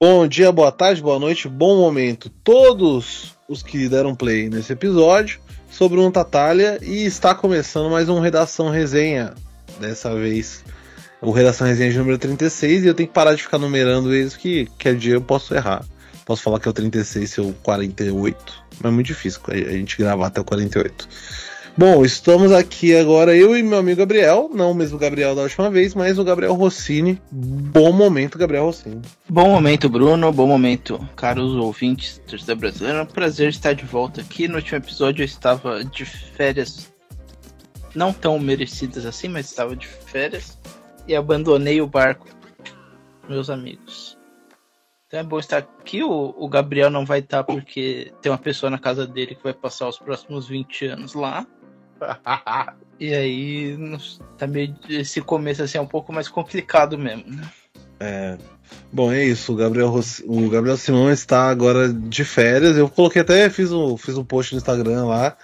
Bom dia, boa tarde, boa noite, bom momento. Todos os que deram play nesse episódio sobre um Tatália e está começando mais um Redação Resenha. Dessa vez, o Redação Resenha de número 36 e eu tenho que parar de ficar numerando eles que quer dia eu posso errar. Posso falar que é o 36 ou o 48, mas é muito difícil a gente gravar até o 48. Bom, estamos aqui agora, eu e meu amigo Gabriel, não o mesmo Gabriel da última vez, mas o Gabriel Rossini. Bom momento, Gabriel Rossini. Bom momento, Bruno. Bom momento, caros ouvintes da torcida brasileira. prazer estar de volta aqui. No último episódio eu estava de férias, não tão merecidas assim, mas estava de férias e abandonei o barco, meus amigos. Então é bom estar aqui. O, o Gabriel não vai estar porque tem uma pessoa na casa dele que vai passar os próximos 20 anos lá e aí, tá meio, esse começo assim é um pouco mais complicado mesmo, né? É. Bom, é isso. O Gabriel, o Gabriel Simão está agora de férias. Eu coloquei até, fiz um, fiz um post no Instagram lá,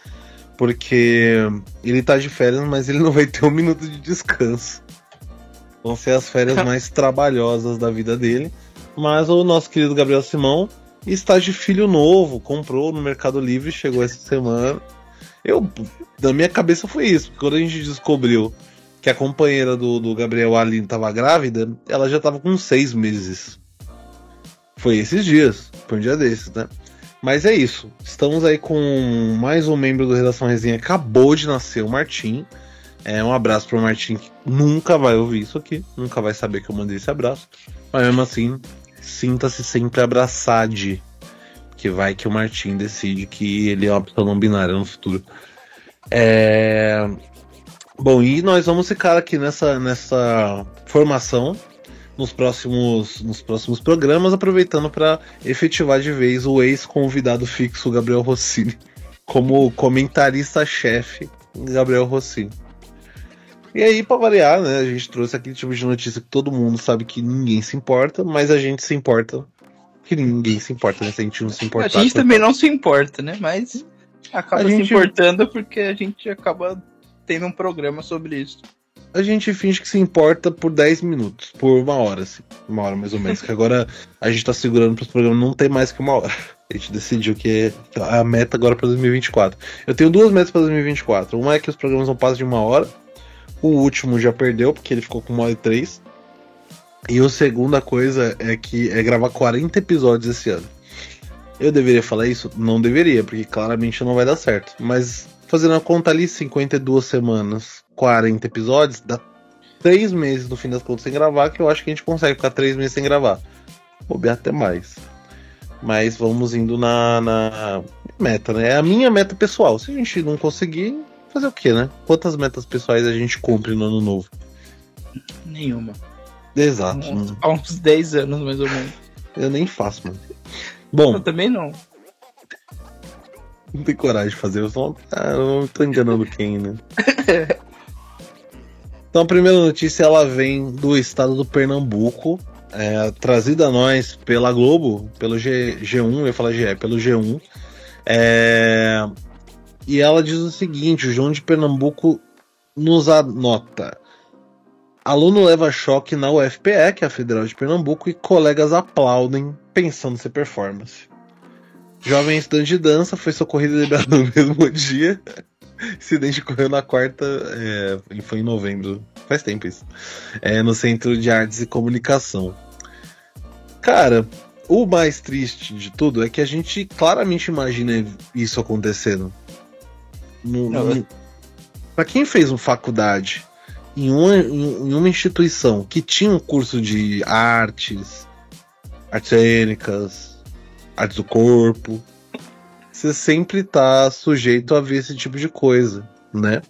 porque ele tá de férias, mas ele não vai ter um minuto de descanso. Vão ser as férias mais trabalhosas da vida dele. Mas o nosso querido Gabriel Simão está de filho novo, comprou no Mercado Livre, chegou essa semana. Eu, na minha cabeça foi isso, porque quando a gente descobriu que a companheira do, do Gabriel Aline estava grávida, ela já estava com seis meses. Foi esses dias, foi um dia desses, né? Mas é isso. Estamos aí com mais um membro do Redação Resenha. Acabou de nascer o Martim. É, um abraço pro Martim que nunca vai ouvir isso aqui. Nunca vai saber que eu mandei esse abraço. Mas mesmo assim, sinta-se sempre abraçado que vai que o Martin decide que ele é uma pessoa não binária no futuro. É... Bom, e nós vamos ficar aqui nessa, nessa formação nos próximos, nos próximos programas, aproveitando para efetivar de vez o ex-convidado fixo Gabriel Rossini como comentarista-chefe Gabriel Rossini. E aí, para variar, né, a gente trouxe aquele tipo de notícia que todo mundo sabe que ninguém se importa, mas a gente se importa que ninguém se importa, né? Se a gente não se importa. A gente também não se importa, né? Mas acaba gente... se importando porque a gente acaba tendo um programa sobre isso. A gente finge que se importa por 10 minutos, por uma hora, assim. Uma hora mais ou menos. que agora a gente tá segurando para os programas não tem mais que uma hora. A gente decidiu que é a meta agora para 2024. Eu tenho duas metas para 2024. Uma é que os programas não passem de uma hora. O último já perdeu, porque ele ficou com uma hora e três. E a segunda coisa é que é gravar 40 episódios esse ano. Eu deveria falar isso? Não deveria, porque claramente não vai dar certo. Mas fazendo a conta ali, 52 semanas, 40 episódios, dá 3 meses no fim das contas sem gravar, que eu acho que a gente consegue ficar 3 meses sem gravar. Vou até mais. Mas vamos indo na, na, meta, né? É a minha meta pessoal. Se a gente não conseguir, fazer o quê, né? Quantas metas pessoais a gente cumpre no ano novo? Nenhuma. Exato. Há uns 10 anos, mais ou menos. Eu nem faço, mano. Bom. Eu também não. Não tem coragem de fazer, eu só. Ah, eu tô enganando quem, né? então a primeira notícia ela vem do estado do Pernambuco. É, trazida a nós pela Globo, pelo G, G1, eu ia falar GE, pelo G1. É, e ela diz o seguinte: o João de Pernambuco nos anota. Aluno leva choque na UFPE, que é a Federal de Pernambuco, e colegas aplaudem pensando ser performance. Jovem estudante de dança foi socorrido e liberado no mesmo dia. Incidente ocorreu na quarta, é, foi em novembro, faz tempo isso, é, no Centro de Artes e Comunicação. Cara, o mais triste de tudo é que a gente claramente imagina isso acontecendo. No, no, pra quem fez uma faculdade em uma, em uma instituição que tinha um curso de artes, artes cênicas, artes do corpo, você sempre tá sujeito a ver esse tipo de coisa, né?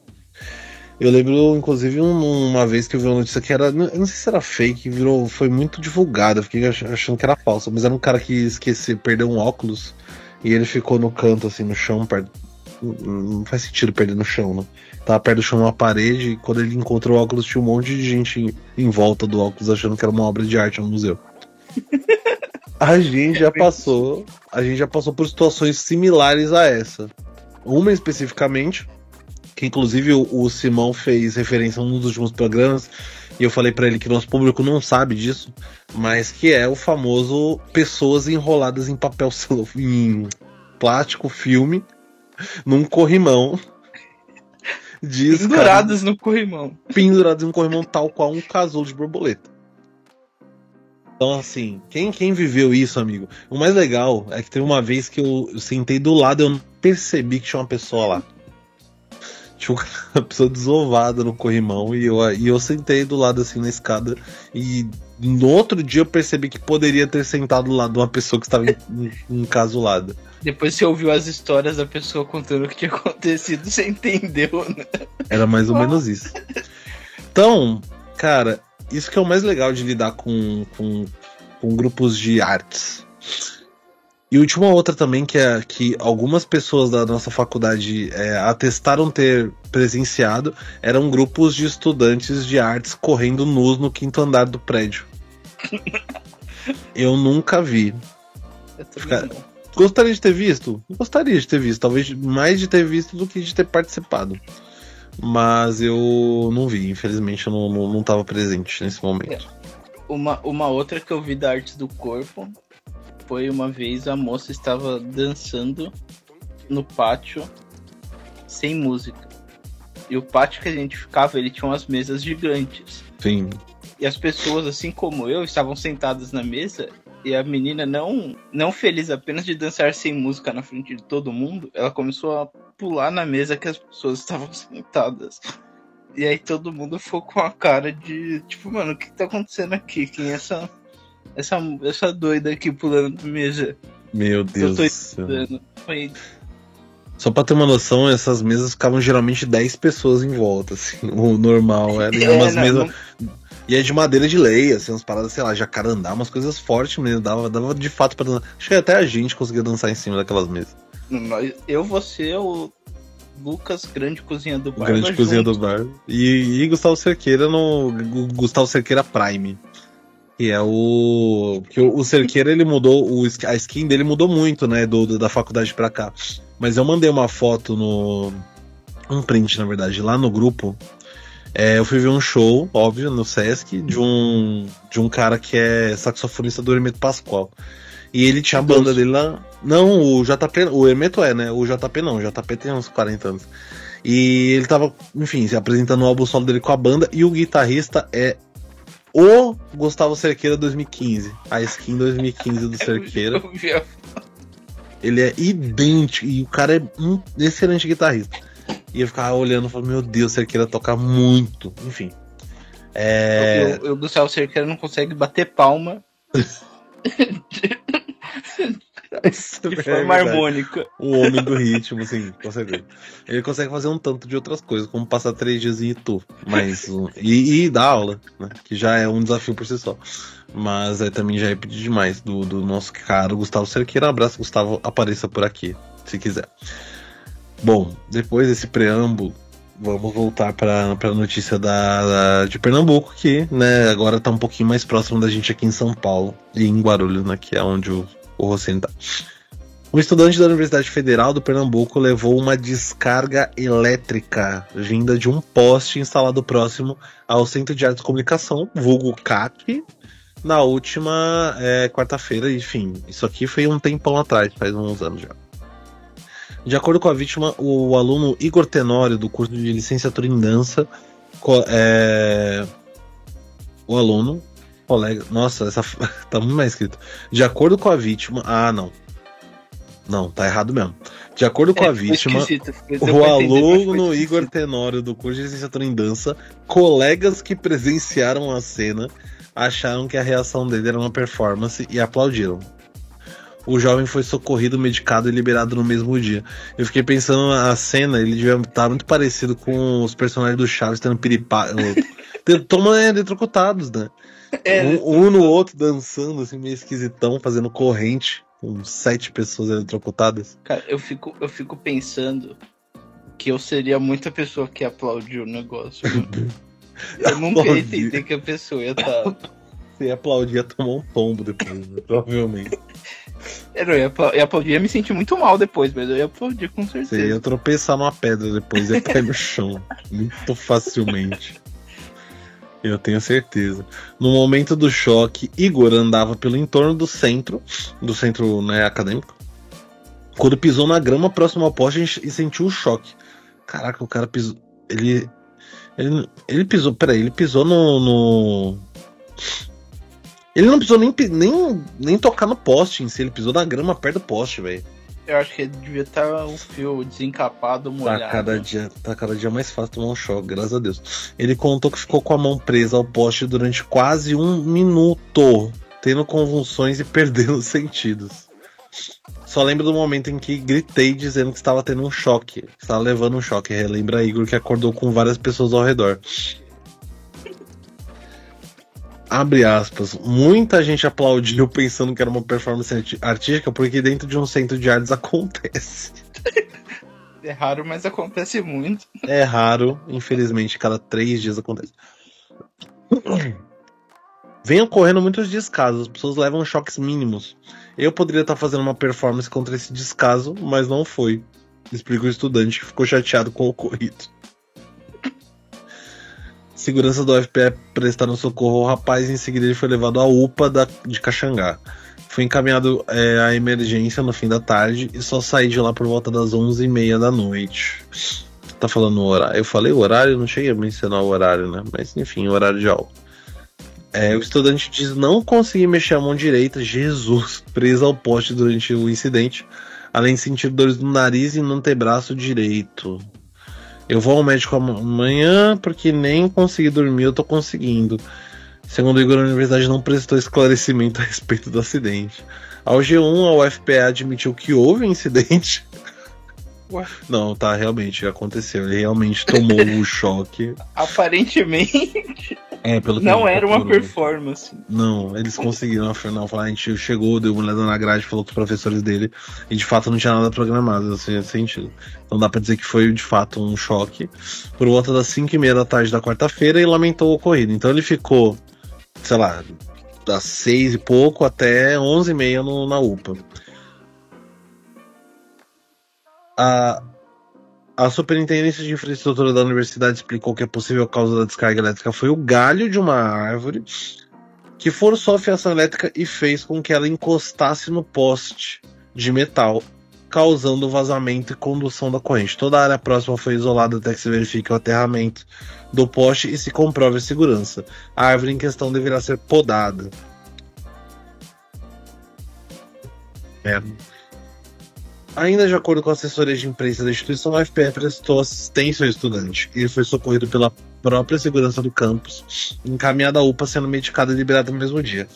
Eu lembro, inclusive, uma vez que eu vi uma notícia que era. Eu não sei se era fake, virou, foi muito divulgada, fiquei achando que era falsa, mas era um cara que esqueceu, perdeu um óculos e ele ficou no canto, assim, no chão. Não faz sentido perder no chão, né? Tava perto do chão uma parede e quando ele encontrou o óculos tinha um monte de gente em, volta do óculos achando que era uma obra de arte no museu. A gente já passou, a gente já passou por situações similares a essa. Uma especificamente, que inclusive o, o Simão fez referência num dos últimos programas, e eu falei para ele que nosso público não sabe disso, mas que é o famoso pessoas enroladas em papel em plástico, filme, num corrimão. Diz, pendurados cara, no corrimão. Pendurados no corrimão, tal qual um casulo de borboleta. Então, assim, quem, quem viveu isso, amigo? O mais legal é que teve uma vez que eu, eu sentei do lado e eu não percebi que tinha uma pessoa lá. Tinha uma pessoa desovada no corrimão e eu, e eu sentei do lado assim na escada e no outro dia eu percebi que poderia ter sentado do lado de uma pessoa que estava encasulada. Depois você ouviu as histórias da pessoa contando o que tinha acontecido, você entendeu, né? Era mais ou menos isso. Então, cara, isso que é o mais legal de lidar com, com, com grupos de artes. E última outra também, que é que algumas pessoas da nossa faculdade é, atestaram ter presenciado, eram grupos de estudantes de artes correndo nus no quinto andar do prédio. Eu nunca vi. Eu Ficar... Gostaria de ter visto? Gostaria de ter visto. Talvez mais de ter visto do que de ter participado. Mas eu não vi, infelizmente eu não, não, não tava presente nesse momento. É. Uma, uma outra que eu vi da arte do corpo foi uma vez a moça estava dançando no pátio sem música. E o pátio que a gente ficava, ele tinha umas mesas gigantes. Sim. E as pessoas, assim como eu, estavam sentadas na mesa e a menina não não feliz apenas de dançar sem música na frente de todo mundo, ela começou a pular na mesa que as pessoas estavam sentadas. E aí todo mundo ficou com a cara de tipo, mano, o que tá acontecendo aqui? Quem é essa essa, essa doida aqui pulando na mesa? Meu Deus do céu. Foi... Só pra ter uma noção, essas mesas ficavam geralmente 10 pessoas em volta, assim. O normal era é, umas não, mesas. Não... E é de madeira de lei, assim, umas paradas, sei lá, jacarandá, umas coisas fortes mesmo. Dava, dava de fato pra dançar. Acho que até a gente conseguia dançar em cima daquelas mesas. Eu, você, o Lucas, grande cozinha do bar. Grande cozinha junto. do bar. E, e Gustavo Cerqueira no. Gustavo Cerqueira Prime. Que é o. Que o, o Cerqueira ele mudou. O, a skin dele mudou muito, né? Do, da faculdade pra cá. Mas eu mandei uma foto no. Um print, na verdade, lá no grupo é, eu fui ver um show, óbvio, no Sesc, de um, de um cara que é saxofonista do Hermeto Pascoal. E ele tinha a banda dele lá. Não, o JP. O Hermeto é, né? O JP não, o JP tem uns 40 anos. E ele tava, enfim, se apresentando o álbum solo dele com a banda. E o guitarrista é o Gustavo Cerqueira 2015. A skin 2015 do Cerqueira. Ele é idêntico. E o cara é um excelente guitarrista. E eu ficava olhando e falando, meu Deus, Cerqueira toca muito. Enfim. É... O, o Gustavo Cerqueira não consegue bater palma. de é forma é harmônica. O homem do ritmo, sim, com certeza. Ele consegue fazer um tanto de outras coisas, como passar três dias em Itu. Mas, e, e dar aula, né? Que já é um desafio por si só. Mas é, também já é pedir demais do, do nosso caro Gustavo Cerqueira. Abraço, Gustavo. Apareça por aqui, se quiser. Bom, depois desse preâmbulo, vamos voltar para a notícia da, da, de Pernambuco, que né, agora está um pouquinho mais próximo da gente aqui em São Paulo e em Guarulhos, né, que é onde o, o Rossini tá. Um estudante da Universidade Federal do Pernambuco levou uma descarga elétrica vinda de um poste instalado próximo ao Centro de Artes e Comunicação, vulgo CAC, na última é, quarta-feira. Enfim, isso aqui foi um tempão atrás, faz uns anos já. De acordo com a vítima, o aluno Igor Tenório, do curso de licenciatura em dança, é... o aluno, colega. Nossa, essa tá muito mais escrito. De acordo com a vítima. Ah, não. Não, tá errado mesmo. De acordo com é, a vítima, o aluno Igor Tenório do curso de licenciatura em dança, colegas que presenciaram a cena acharam que a reação dele era uma performance e aplaudiram o jovem foi socorrido, medicado e liberado no mesmo dia. Eu fiquei pensando a cena, ele devia estar muito parecido com os personagens do Chaves tendo piripá. Toma é, eletrocutados, né? É, um, um, no outro dançando, assim, meio esquisitão, fazendo corrente, com sete pessoas eletrocutadas. Cara, eu fico, eu fico pensando que eu seria muita pessoa que aplaudiu o negócio. eu nunca ia entender que a pessoa ia estar. Tá... Você ia aplaudir ia tomar um tombo depois, né? provavelmente. Eu ia, ia aplaudir, ia me sentir muito mal depois, mas eu ia aplaudir com certeza. Você ia tropeçar numa pedra depois e cair no chão. Muito facilmente. Eu tenho certeza. No momento do choque, Igor andava pelo entorno do centro, do centro né, acadêmico. Quando pisou na grama próximo ao poste e sentiu o choque. Caraca, o cara pisou. Ele. Ele, ele pisou. Peraí, ele pisou no, no. Ele não pisou nem, nem, nem tocar no poste em si, ele pisou na grama perto do poste, velho. Eu acho que ele devia estar o fio desencapado, molhado. Tá cada, dia, tá cada dia mais fácil tomar um choque, graças a Deus. Ele contou que ficou com a mão presa ao poste durante quase um minuto, tendo convulsões e perdendo os sentidos. Só lembro do momento em que gritei dizendo que estava tendo um choque. Estava levando um choque. Relembra Igor que acordou com várias pessoas ao redor. Abre aspas. Muita gente aplaudiu pensando que era uma performance artística, porque dentro de um centro de artes acontece. É raro, mas acontece muito. É raro, infelizmente, cada três dias acontece. Vem ocorrendo muitos descasos, as pessoas levam choques mínimos. Eu poderia estar fazendo uma performance contra esse descaso, mas não foi. Explica o estudante que ficou chateado com o ocorrido. Segurança do UFPE prestaram socorro ao rapaz e em seguida ele foi levado à UPA da, de Caxangá. Foi encaminhado é, à emergência no fim da tarde e só saí de lá por volta das 11h30 da noite. Tá falando o horário? Eu falei o horário, não cheguei a mencionar o horário, né? Mas enfim, horário de aula. É, o estudante diz não conseguir mexer a mão direita, Jesus, preso ao poste durante o incidente, além de sentir dores no nariz e no antebraço direito. Eu vou ao médico amanhã porque nem consegui dormir, eu tô conseguindo. Segundo o Igor, a universidade não prestou esclarecimento a respeito do acidente. Ao G1, a UFPA admitiu que houve um incidente. Ué? Não, tá, realmente aconteceu. Ele realmente tomou o choque. Aparentemente. É, pelo Não era uma performance. Não, eles conseguiram, afinal, falar, a gente chegou, deu uma olhada na grade, falou com os professores dele, e de fato não tinha nada programado, assim, sentido. Então dá pra dizer que foi de fato um choque. Por volta das 5 e meia da tarde da quarta-feira e lamentou o ocorrido. Então ele ficou, sei lá, das 6 e pouco até 11 e meia no, na UPA. A, a Superintendência de Infraestrutura da Universidade explicou que a possível causa da descarga elétrica foi o galho de uma árvore que forçou a fiação elétrica e fez com que ela encostasse no poste de metal, causando vazamento e condução da corrente. Toda a área próxima foi isolada até que se verifique o aterramento do poste e se comprove a segurança. A árvore em questão deverá ser podada. É. Ainda de acordo com a assessoria de imprensa da instituição, a FPE prestou assistência ao estudante. Ele foi socorrido pela própria segurança do campus, encaminhado à UPA, sendo medicado e liberado no mesmo dia.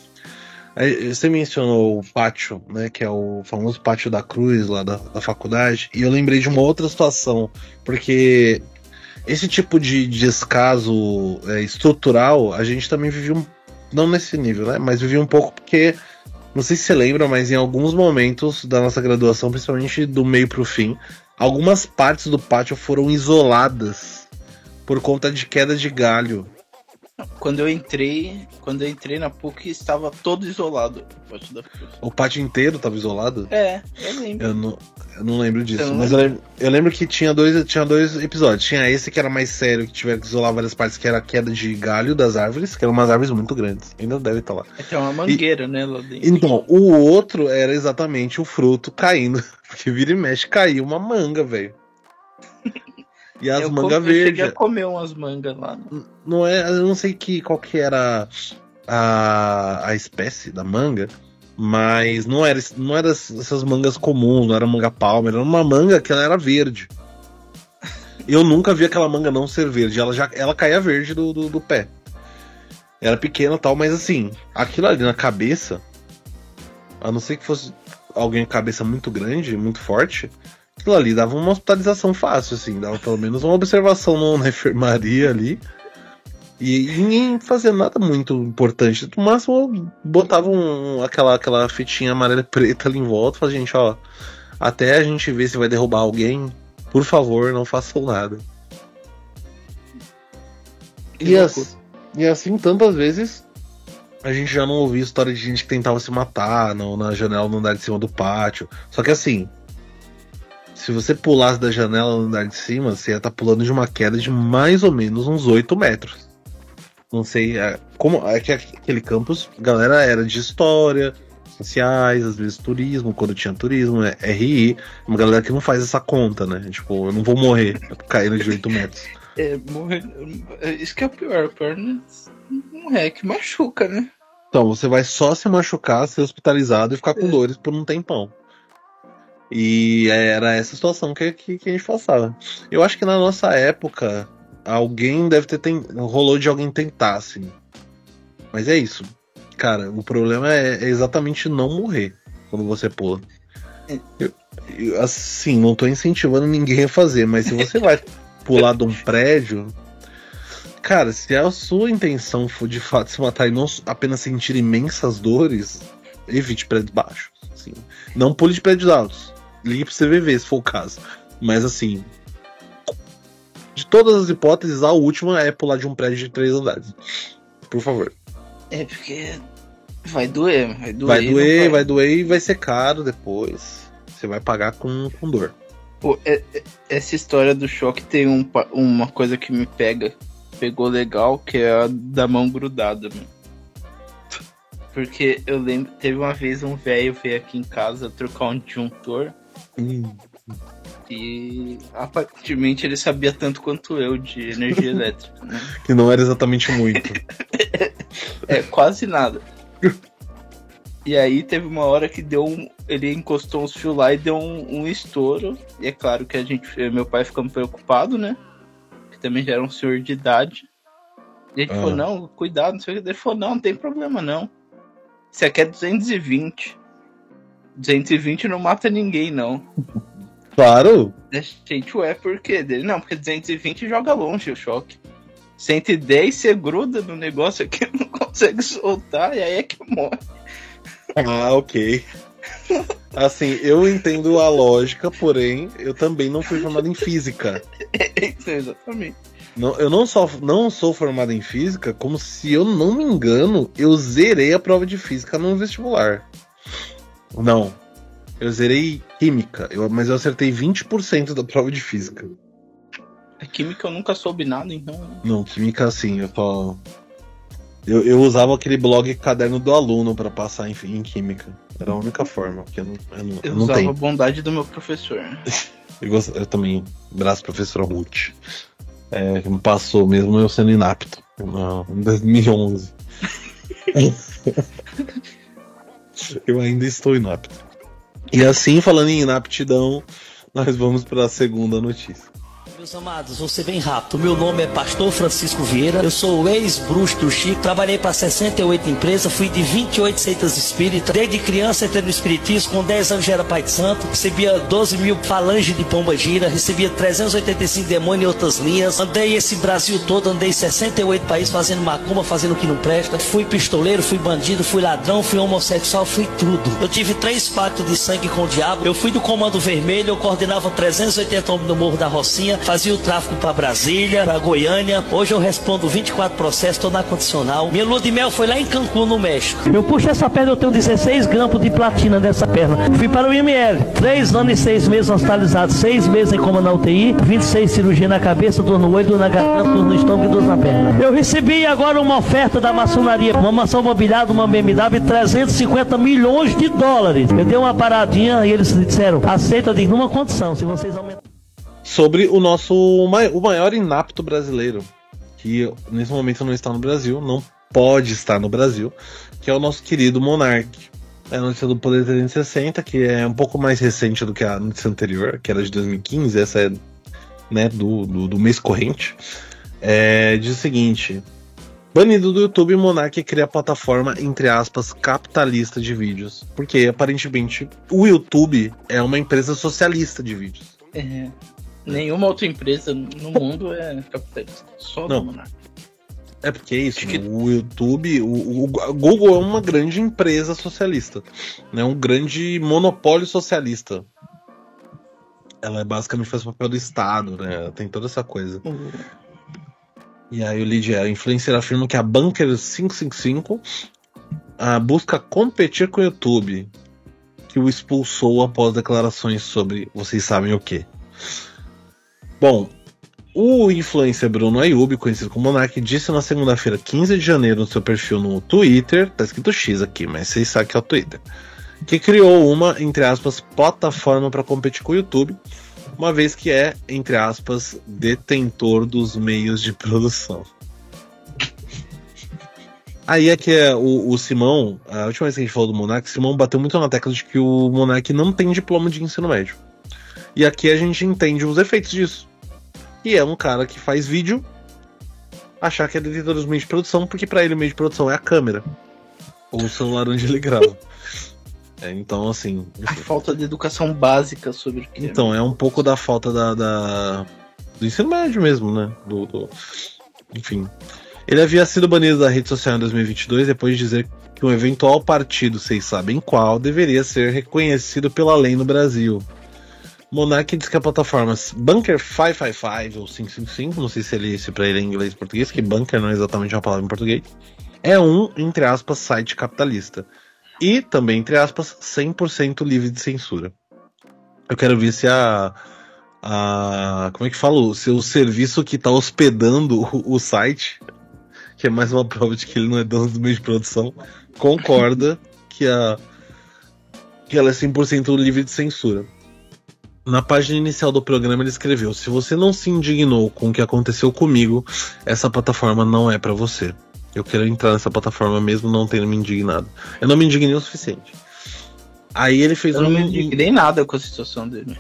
Você mencionou o pátio, né, que é o famoso pátio da Cruz, lá da, da faculdade, e eu lembrei de uma outra situação, porque esse tipo de descaso é, estrutural a gente também vivia, não nesse nível, né, mas vivia um pouco porque não sei se você lembra, mas em alguns momentos da nossa graduação, principalmente do meio para o fim, algumas partes do pátio foram isoladas por conta de queda de galho. Quando eu entrei, quando eu entrei na PUC, estava todo isolado o pátio da PUC. O pátio inteiro estava isolado? É, eu lembro. Eu não, eu não lembro disso, então, mas eu lembro, eu lembro, que tinha dois, tinha dois episódios. Tinha esse que era mais sério, que tiveram que isolar várias partes, que era a queda de galho das árvores, que eram umas árvores muito grandes. Ainda deve estar lá. É, tem uma mangueira, e, né, lá dentro. Então, o outro era exatamente o fruto caindo. Porque vira e mexe caiu uma manga, velho. E as mangas verdes. Eu cheguei a comer umas mangas lá. Né? Não é, eu não sei que, qual que era a, a espécie da manga, mas não era, não era essas mangas comuns, não era manga palmer, era uma manga que ela era verde. Eu nunca vi aquela manga não ser verde, ela já ela caía verde do, do, do pé. Era pequena tal, mas assim, aquilo ali na cabeça, a não ser que fosse alguém com cabeça muito grande, muito forte, aquilo ali dava uma hospitalização fácil, assim, dava pelo menos uma observação na enfermaria ali. E, e ninguém fazia nada muito importante. No máximo, botava um, aquela, aquela fitinha amarela e preta ali em volta. Falava, gente, ó, até a gente ver se vai derrubar alguém, por favor, não façam nada. E, as, e assim, tantas vezes a gente já não ouvia história de gente que tentava se matar no, na janela no andar de cima do pátio. Só que assim, se você pulasse da janela no andar de cima, você ia estar tá pulando de uma queda de mais ou menos uns 8 metros. Não sei, é, como é que aquele campus, galera era de história, sociais, às vezes turismo, quando tinha turismo, é RI, uma galera que não faz essa conta, né? Tipo, eu não vou morrer caindo de 8 metros. É, morrer. Isso que é o pior, o pior não é que machuca, né? Então, você vai só se machucar, ser hospitalizado e ficar com é. dores por um tempão. E era essa situação que, que, que, a gente passava. Eu acho que na nossa época, alguém deve ter. Ten... rolou de alguém tentar, assim. Mas é isso. Cara, o problema é, é exatamente não morrer quando você pula. É. Eu, eu, assim, não tô incentivando ninguém a fazer, mas se você vai pular de um prédio, Cara, se a sua intenção for de fato se matar e não apenas sentir imensas dores, evite prédios baixos. Assim. Não pule de prédios altos. Ligue pro CVV se for o caso. Mas assim. De todas as hipóteses, a última é pular de um prédio de três andares. Por favor. É porque vai doer, vai doer. Vai doer, vai... vai doer e vai ser caro depois. Você vai pagar com, com dor. Pô, é, é, essa história do choque tem um, uma coisa que me pega pegou legal, que é a da mão grudada, mano. Porque eu lembro, teve uma vez um velho veio aqui em casa trocar um disjuntor. E aparentemente ele sabia tanto quanto eu de energia elétrica. Né? Que não era exatamente muito. é, quase nada. E aí teve uma hora que deu um. Ele encostou uns fios lá e deu um, um estouro. E é claro que a gente. Meu pai ficando preocupado, né? também já era um senhor de idade. E ele ah. falou, não, cuidado, não sei o que. Ele falou, não, não tem problema não. Isso aqui é 220. 220 não mata ninguém, não. Claro. Gente, ué, por quê? Dele, não, porque 220 joga longe o choque. 110 você gruda no negócio aqui, não consegue soltar, e aí é que morre. Ah, ok. Assim, eu entendo a lógica, porém, eu também não fui formado em física. Exatamente. Não, eu não só não sou formado em física, como se eu não me engano, eu zerei a prova de física no vestibular. Não. Eu zerei química, eu, mas eu acertei 20% da prova de física. A química eu nunca soube nada, então. Né? Não, química sim, eu só. Eu, eu usava aquele blog caderno do aluno para passar em, em química. Era a única forma, porque eu não, eu não, eu não usava tenho. a bondade do meu professor. eu, gost... eu também, braço professor Ruth. É, que me passou mesmo eu sendo inapto. em 2011. eu ainda estou inapto. E assim, falando em inaptidão, nós vamos para a segunda notícia. Meus amados, ser bem rápido. Meu nome é Pastor Francisco Vieira. Eu sou ex-bruxo do Chico. Trabalhei para 68 empresas. Fui de 28 seitas espíritas. Desde criança entrei no espiritismo. Com 10 anos já era pai de santo. Recebia 12 mil falanges de pomba gira. Recebia 385 demônios em outras linhas. Andei esse Brasil todo. Andei 68 países fazendo macumba, fazendo o que não presta. Fui pistoleiro, fui bandido, fui ladrão, fui homossexual, fui tudo. Eu tive três pactos de sangue com o diabo. Eu fui do Comando Vermelho. Eu coordenava 380 homens no Morro da Rocinha fazia o tráfico para Brasília, para Goiânia. Hoje eu respondo 24 processos, estou na condicional. Minha lua de mel foi lá em Cancún, no México. Eu puxo essa perna, eu tenho 16 grampos de platina nessa perna. Fui para o IML, 3 anos e 6 meses hospitalizados, 6 meses em coma na UTI, 26 cirurgia na cabeça, dor no olho, dor na garganta, dor no estômago e dor na perna. Eu recebi agora uma oferta da maçonaria, uma mansão mobiliada, uma BMW, 350 milhões de dólares. Eu dei uma paradinha e eles disseram, aceita de numa condição, se vocês aumentarem sobre o nosso o maior inapto brasileiro, que nesse momento não está no Brasil, não pode estar no Brasil, que é o nosso querido Monark. É a notícia do Poder 360, que é um pouco mais recente do que a notícia anterior, que era de 2015, essa é né, do, do, do mês corrente. É, diz o seguinte: Banido do YouTube, Monark cria plataforma, entre aspas, capitalista de vídeos. Porque aparentemente o YouTube é uma empresa socialista de vídeos. É. Nenhuma outra empresa no mundo é capitalista. Só Não. Monark. É porque é isso, que... o YouTube, o, o, Google é uma grande empresa socialista, né? Um grande monopólio socialista. Ela é basicamente faz o papel do Estado, né? Tem toda essa coisa. Uhum. E aí o Lidia, a influencer afirma que a Bunker 555 ah, busca competir com o YouTube, que o expulsou após declarações sobre vocês sabem o que. Bom, o influencer Bruno Ayub, conhecido como Monark, disse na segunda-feira, 15 de janeiro, no seu perfil no Twitter, tá escrito X aqui, mas vocês sabem que é o Twitter, que criou uma, entre aspas, plataforma para competir com o YouTube, uma vez que é, entre aspas, detentor dos meios de produção. Aí é que é o, o, Simão, a última vez que a gente falou do Monark, Simão bateu muito na tecla de que o Monark não tem diploma de ensino médio. E aqui a gente entende os efeitos disso. E é um cara que faz vídeo achar que é detentor dos meios de produção, porque para ele o meio de produção é a câmera. Ou o celular onde ele grava. É, então, assim. A falta de educação básica sobre o que é Então, é um pouco da falta da, da do ensino médio mesmo, né? Do, do, Enfim. Ele havia sido banido da rede social em 2022 depois de dizer que um eventual partido, vocês sabem qual, deveria ser reconhecido pela lei no Brasil. Monark diz que a plataforma Bunker 555 ou 555, não sei se ele se para ele é inglês ou português, que bunker não é exatamente uma palavra em português, é um, entre aspas, site capitalista. E também, entre aspas, 100% livre de censura. Eu quero ver se a. a como é que fala? Se o serviço que está hospedando o, o, site, que é mais uma prova de que ele não é dono do meio de produção, concorda que, a, que ela é 100% livre de censura. Na página inicial do programa ele escreveu: Se você não se indignou com o que aconteceu comigo, essa plataforma não é para você. Eu quero entrar nessa plataforma mesmo não tendo me indignado. Eu não me indignei o suficiente. Aí ele fez eu um. Eu não me indignei nada com a situação dele.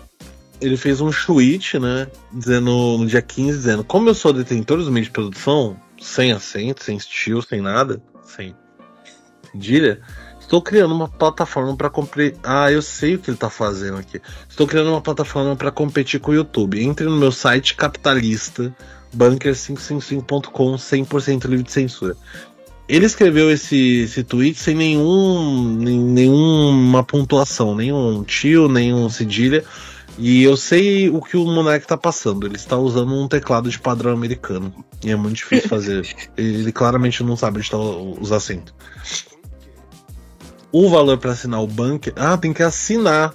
Ele fez um tweet, né? Dizendo no dia 15, dizendo: Como eu sou detentor dos meios de produção, sem acento, sem estilo, sem nada, sem cedilha, estou criando uma plataforma para competir. Ah, eu sei o que ele está fazendo aqui. Estou criando uma plataforma para competir com o YouTube. Entre no meu site capitalista bunker555.com 100% livre de censura. Ele escreveu esse, esse tweet sem nenhum, nenhuma pontuação, nenhum tio, nenhum cedilha. E eu sei o que o Monark tá passando. Ele está usando um teclado de padrão americano. E é muito difícil fazer. Ele claramente não sabe onde estão os acentos. O valor para assinar o bunker. Ah, tem que assinar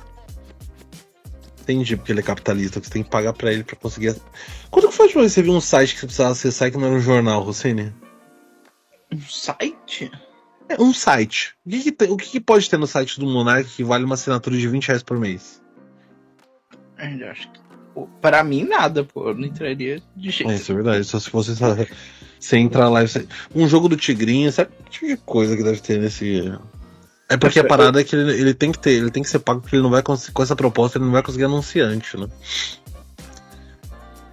entendi porque ele é capitalista, que você tem que pagar pra ele pra conseguir. Quando que foi a que você viu um site que você precisava acessar que não era um jornal, Rossini? Um site? É, um site. O que, que, tem, o que, que, pode ter no site do Monark que vale uma assinatura de 20 reais por mês? Eu acho que. Pra mim, nada, pô. Eu não entraria de jeito. É, isso é verdade. Só se fosse. Você entrar lá e você... Um jogo do Tigrinho, sabe que tipo de coisa que deve ter nesse. É porque a parada é que ele, ele, tem que ter, ele tem que ser pago porque ele não vai conseguir, com essa proposta ele não vai conseguir anunciante, né?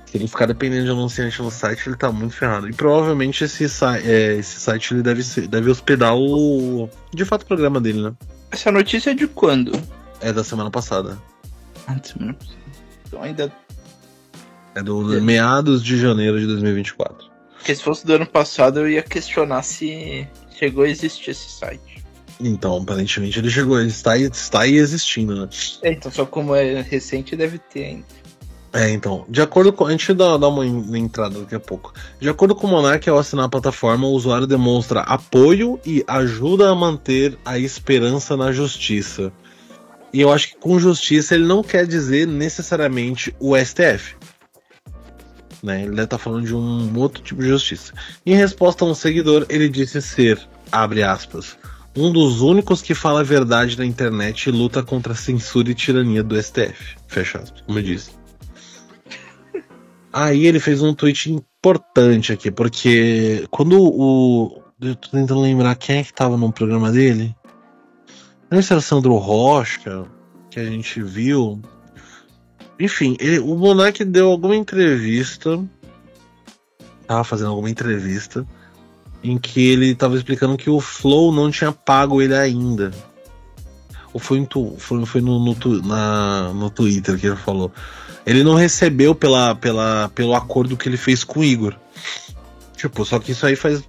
Se ele ficar dependendo de anunciante no site, ele tá muito ferrado. E provavelmente esse, é, esse site ele deve, ser, deve hospedar o. De fato, o programa dele, né? Essa notícia é de quando? É da semana passada. Ah, da semana passada. Então ainda. É do é. meados de janeiro de 2024. Porque se fosse do ano passado, eu ia questionar se chegou a existir esse site. Então, aparentemente ele chegou, ele está, está aí existindo, né? É, então, só como é recente, deve ter ainda. É, então, de acordo com. A gente dá, dá uma entrada daqui a pouco. De acordo com o Monark, ao assinar a plataforma, o usuário demonstra apoio e ajuda a manter a esperança na justiça. E eu acho que com justiça ele não quer dizer necessariamente o STF. Né? Ele deve estar falando de um outro tipo de justiça. Em resposta a um seguidor, ele disse ser, abre aspas, um dos únicos que fala a verdade na internet e luta contra a censura e tirania do STF. Fecha aspas, como eu disse. Aí ele fez um tweet importante aqui, porque quando o. Eu tô tentando lembrar quem é que tava no programa dele. Não sei se era Sandro Rocha, que a gente viu. Enfim, ele, o Monark deu alguma entrevista. Tava fazendo alguma entrevista em que ele estava explicando que o Flow não tinha pago ele ainda. Ou foi, em, foi, foi no, no, na, no Twitter que ele falou. Ele não recebeu pela, pela, pelo acordo que ele fez com o Igor. Tipo, só que isso aí faz,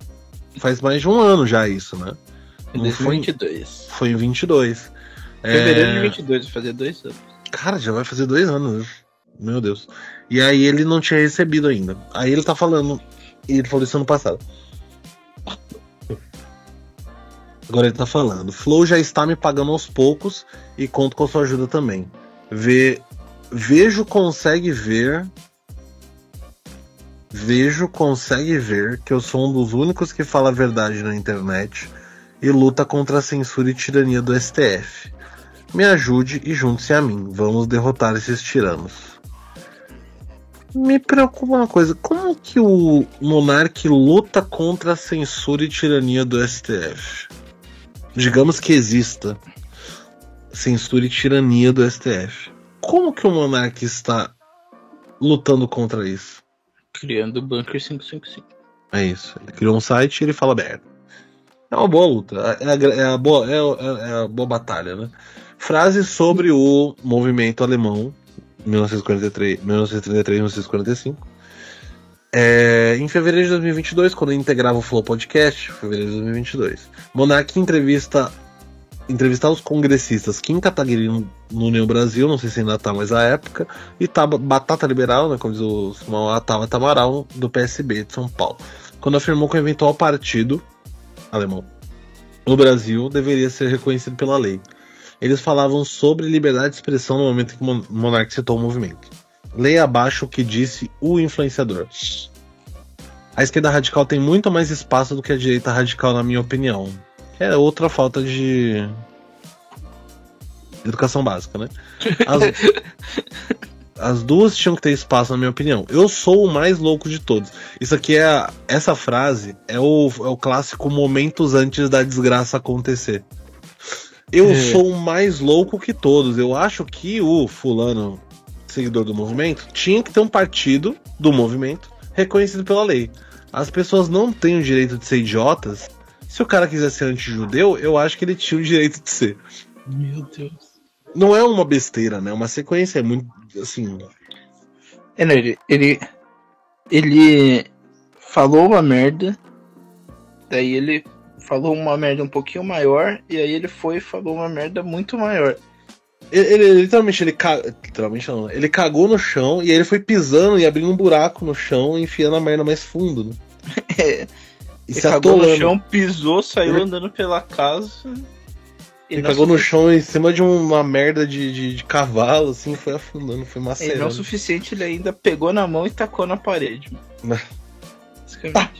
faz mais de um ano já, isso, né? Em 2022. Foi em 22. Fevereiro é... de 22, vai fazer dois anos. Cara, já vai fazer dois anos. Meu Deus. E aí ele não tinha recebido ainda. Aí ele tá falando. E ele falou isso ano passado. Agora ele tá falando. Flow já está me pagando aos poucos e conto com sua ajuda também. Vejo, consegue ver. Vejo, consegue ver que eu sou um dos únicos que fala a verdade na internet e luta contra a censura e tirania do STF. Me ajude e junte-se a mim. Vamos derrotar esses tiranos. Me preocupa uma coisa: como que o monarca luta contra a censura e tirania do STF? Digamos que exista censura e tirania do STF. Como que o monarca está lutando contra isso? Criando o Bunker 555. É isso. Ele criou um site e ele fala merda. É uma boa luta. É a, é a boa, é, a, é a boa batalha, né? Frase sobre o movimento alemão 1943, 1933 1945. É, em fevereiro de 2022, quando eu integrava o Flow Podcast, fevereiro de 2022, Monark entrevista entrevistar os congressistas Kim Kataguiri no União Brasil, não sei se ainda tá mais a época, e tá Batata Liberal, né, como diz o Simão Tava Tamaral, do PSB de São Paulo, quando afirmou que o eventual partido alemão no Brasil deveria ser reconhecido pela lei eles falavam sobre liberdade de expressão no momento em que o monarca citou o movimento. Leia abaixo o que disse o influenciador. A esquerda radical tem muito mais espaço do que a direita radical, na minha opinião. É outra falta de educação básica, né? As, as, duas tinham que ter espaço, na minha opinião. Eu sou o mais louco de todos. Isso aqui é. Essa frase é o, é o clássico momentos antes da desgraça acontecer. Eu é. sou mais louco que todos. Eu acho que o fulano, seguidor do movimento, tinha que ter um partido do movimento reconhecido pela lei. As pessoas não têm o direito de ser idiotas. Se o cara quiser ser anti-judeu, eu acho que ele tinha o direito de ser. Meu Deus. Não é uma besteira, né? Uma sequência é muito assim. É, não, ele, ele, ele falou uma merda, daí ele falou uma merda um pouquinho maior, e aí ele foi e falou uma merda muito maior. Ele, ele literalmente, ele cagou. Literalmente não, ele cagou no chão e aí ele foi pisando e abrindo um buraco no chão e enfiando a merda mais fundo, né? é. E ele cagou no chão, pisou, saiu ele... andando pela casa. Ele cagou no chão em cima de uma merda de, de, de cavalo, assim, foi afundando, foi macerando. Não é o suficiente, ele ainda pegou na mão e tacou na parede. Mano. Tá.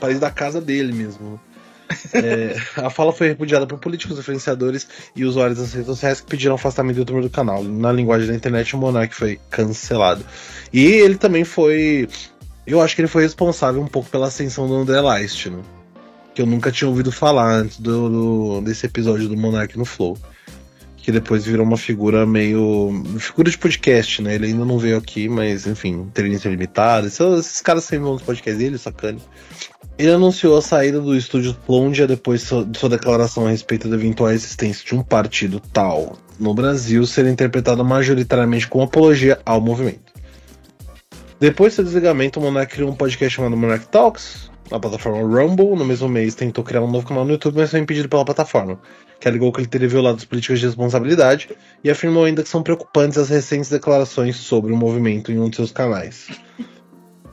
Parede da casa dele mesmo. É, a fala foi repudiada por políticos, influenciadores e usuários das redes sociais que pediram afastamento do youtuber do canal. Na linguagem da internet, o Monark foi cancelado. E ele também foi. Eu acho que ele foi responsável um pouco pela ascensão do André Leist, né? Que eu nunca tinha ouvido falar antes do, do, desse episódio do Monark no Flow. Que depois virou uma figura meio. figura de podcast, né? Ele ainda não veio aqui, mas enfim, inteligência limitada. Esses, esses caras sempre vão nos podcasts dele, sacane. Ele anunciou a saída do estúdio Plondia depois de sua declaração a respeito da eventual existência de um partido tal no Brasil ser interpretado majoritariamente como apologia ao movimento. Depois do seu desligamento, o Monark criou um podcast chamado Monarch Talks na plataforma Rumble. No mesmo mês, tentou criar um novo canal no YouTube, mas foi impedido pela plataforma, que alegou que ele teria violado as políticas de responsabilidade e afirmou ainda que são preocupantes as recentes declarações sobre o movimento em um de seus canais.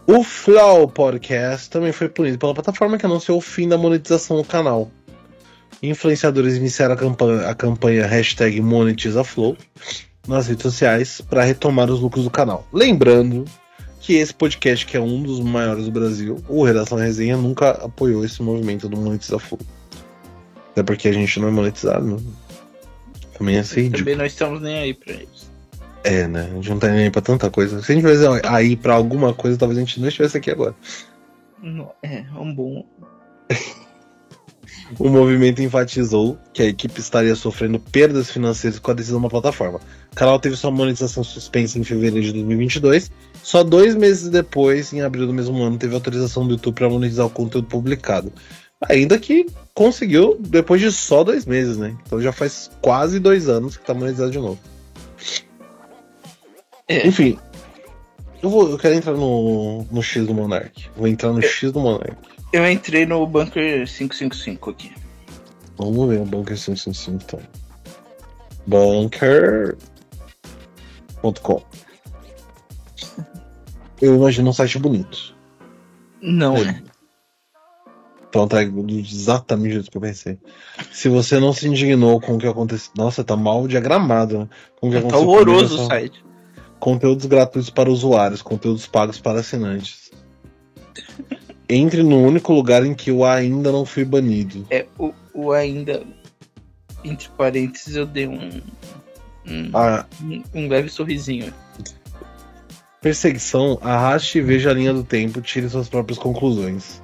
O Flow Podcast também foi punido pela plataforma que anunciou o fim da monetização do canal. Influenciadores iniciaram a campanha, a campanha hashtag MonetizaFlow nas redes sociais para retomar os lucros do canal. Lembrando que esse podcast, que é um dos maiores do Brasil, o Redação Resenha, nunca apoiou esse movimento do MonetizaFlow. Até porque a gente não é monetizado, né? Também é assim. Também não estamos nem aí pra isso. É, né? A gente não tá nem aí pra tanta coisa. Se a gente tivesse aí pra alguma coisa, talvez a gente não estivesse aqui agora. É, é um bom. o movimento enfatizou que a equipe estaria sofrendo perdas financeiras com a decisão da plataforma. O canal teve sua monetização suspensa em fevereiro de 2022. Só dois meses depois, em abril do mesmo ano, teve autorização do YouTube para monetizar o conteúdo publicado. Ainda que conseguiu depois de só dois meses, né? Então já faz quase dois anos que tá monetizado de novo. É. Enfim, eu, vou, eu quero entrar no, no X do Monark. Vou entrar no eu, X do Monark. Eu entrei no Bunker 555 aqui. Vamos ver o Bunker 555 então. Bunker.com Eu imagino um site bonito. Não é. Pronto, é exatamente isso que eu pensei. Se você não se indignou com o que aconteceu. Nossa, tá mal diagramado, né? Com o que Tá aconteceu horroroso comigo, o site. Conteúdos gratuitos para usuários, conteúdos pagos para assinantes. Entre no único lugar em que eu ainda não fui banido. É, o, o ainda. Entre parênteses, eu dei um. Um, A um- um leve sorrisinho. perseguição, arraste e veja a linha do tempo, tire suas próprias conclusões.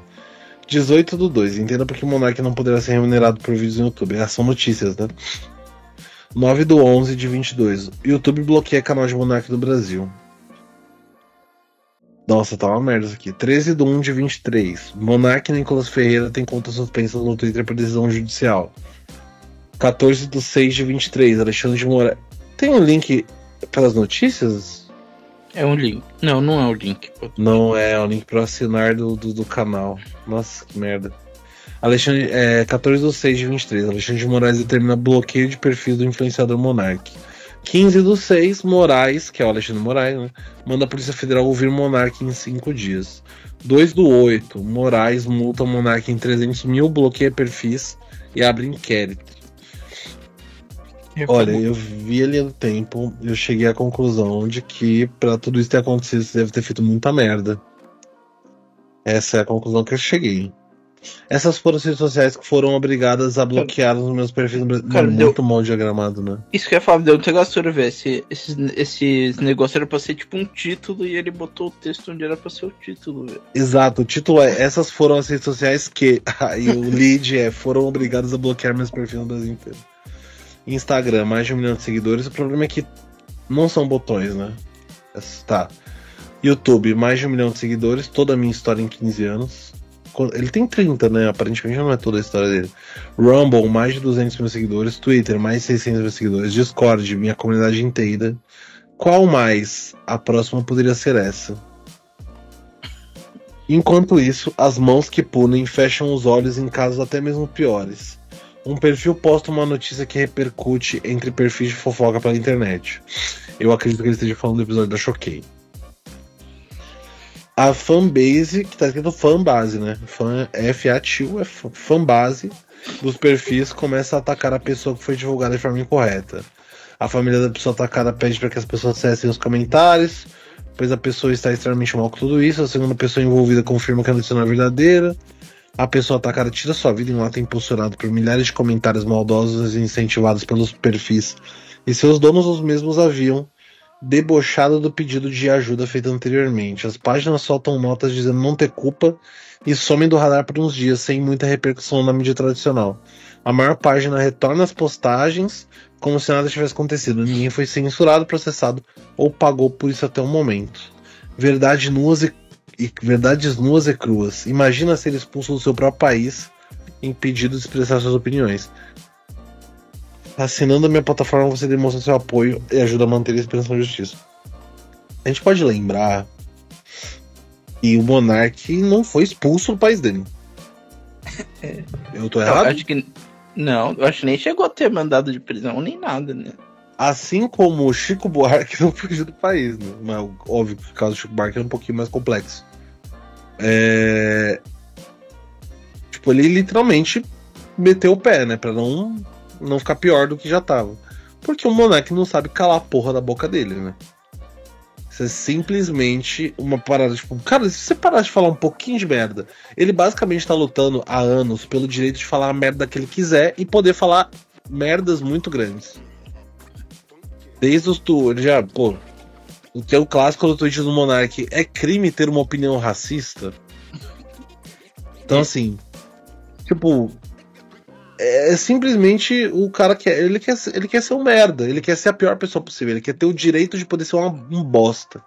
18 do 2. Entenda porque o Monark não poderá ser remunerado por vídeos no YouTube. Ah, são notícias, né? 9 do 11 de 22. YouTube bloqueia canal de Monark do Brasil. Nossa, tá uma merda isso aqui. 13 do 1 de 23. Monark e Nicolas Ferreira têm contas suspensas no Twitter por decisão judicial. 14 do 6 de 23. Alexandre de Moraes. Tem um link para as notícias? É um link. Não, não é o link. pô. Não é, é o link para assinar do, do, do canal. Nossa, que merda. Alexandre, é, 14 do 6 de 23. Alexandre de Moraes determina bloqueio de perfil do influenciador Monark. 15 do 6, Moraes, que é o Alexandre Moraes, né? Manda a Polícia Federal ouvir Monark em 5 dias. 2 do 8, Moraes multa o Monark em 300 mil, bloqueia perfis e abre inquérito. Olha, eu vi a linha do tempo, eu cheguei à conclusão de que pra tudo isso ter acontecido, você deve ter feito muita merda. Essa é a conclusão que eu cheguei. Essas foram as redes sociais que foram obrigadas a bloquear os meus perfis no Brasil. Cara, Mano, deu- Muito mal diagramado, né? Isso que eu ia falar, deu muita gastura, velho. Esse, esses, esses negócios era pra ser tipo um título e ele botou o texto onde era pra ser o título, velho. Exato, o título é Essas foram as redes sociais que. e o lead é Foram obrigados a bloquear meus perfis no Brasil inteiro. Instagram, mais de um milhão de seguidores. O problema é que não são botões, né? Tá. YouTube, mais de um milhão de seguidores. Toda a minha história em 15 anos. Ele tem 30, né? Aparentemente não é toda a história dele. Rumble, mais de 200 mil seguidores. Twitter, mais de 600 mil seguidores. Discord, minha comunidade inteira. Qual mais? A próxima poderia ser essa. Enquanto isso, as mãos que punem fecham os olhos em casos até mesmo piores. Um perfil posta uma notícia que repercute entre perfis de fofoca pela internet. Eu acredito que ele esteja falando do episódio da Choquei. A fanbase, que tá escrito fanbase, né? Fan, F-A-T-U, é fa- fanbase dos perfis começa a atacar a pessoa que foi divulgada de forma incorreta. A família da pessoa atacada pede para que as pessoas acessem os comentários, pois a pessoa está extremamente mal com tudo isso. A segunda pessoa envolvida confirma que a notícia não é verdadeira. A pessoa atacada tira sua vida em um ato impulsionado por milhares de comentários maldosos e incentivados pelos perfis. E seus donos os mesmos haviam debochado do pedido de ajuda feito anteriormente. As páginas soltam notas dizendo não ter culpa e somem do radar por uns dias sem muita repercussão na mídia tradicional. A maior página retorna as postagens como se nada tivesse acontecido. Ninguém foi censurado, processado ou pagou por isso até o momento. Verdade nuas e, e- verdades nuas e cruas. Imagina ser expulso do seu próprio país, impedido de expressar suas opiniões. Assinando a minha plataforma, você demonstra seu apoio e ajuda a manter a esperança de justiça. A gente pode lembrar que o Monark não foi expulso do país dele. Eu tô Eu errado? acho que. Não, eu acho que nem chegou a ter mandado de prisão nem nada, né? Assim como o Chico Buarque não fugiu do país, né? Mas óbvio que o caso do Chico Buarque é um pouquinho mais complexo. É... Tipo, ele literalmente meteu o pé, né? Pra não, não ficar pior do que já tava. Porque o Monark não sabe calar a porra da boca dele, né? Isso é simplesmente uma parada, tipo, cara, se você parar de falar um pouquinho de merda, ele basicamente tá lutando há anos pelo direito de falar a merda que ele quiser e poder falar merdas muito grandes. Desde os tu, ele já, pô, o que é o clássico do tweet do Monark é crime ter uma opinião racista? Então, assim, tipo, é simplesmente o cara que ele quer, ele quer ser um merda, ele quer ser a pior pessoa possível, ele quer ter o direito de poder ser uma, um bosta.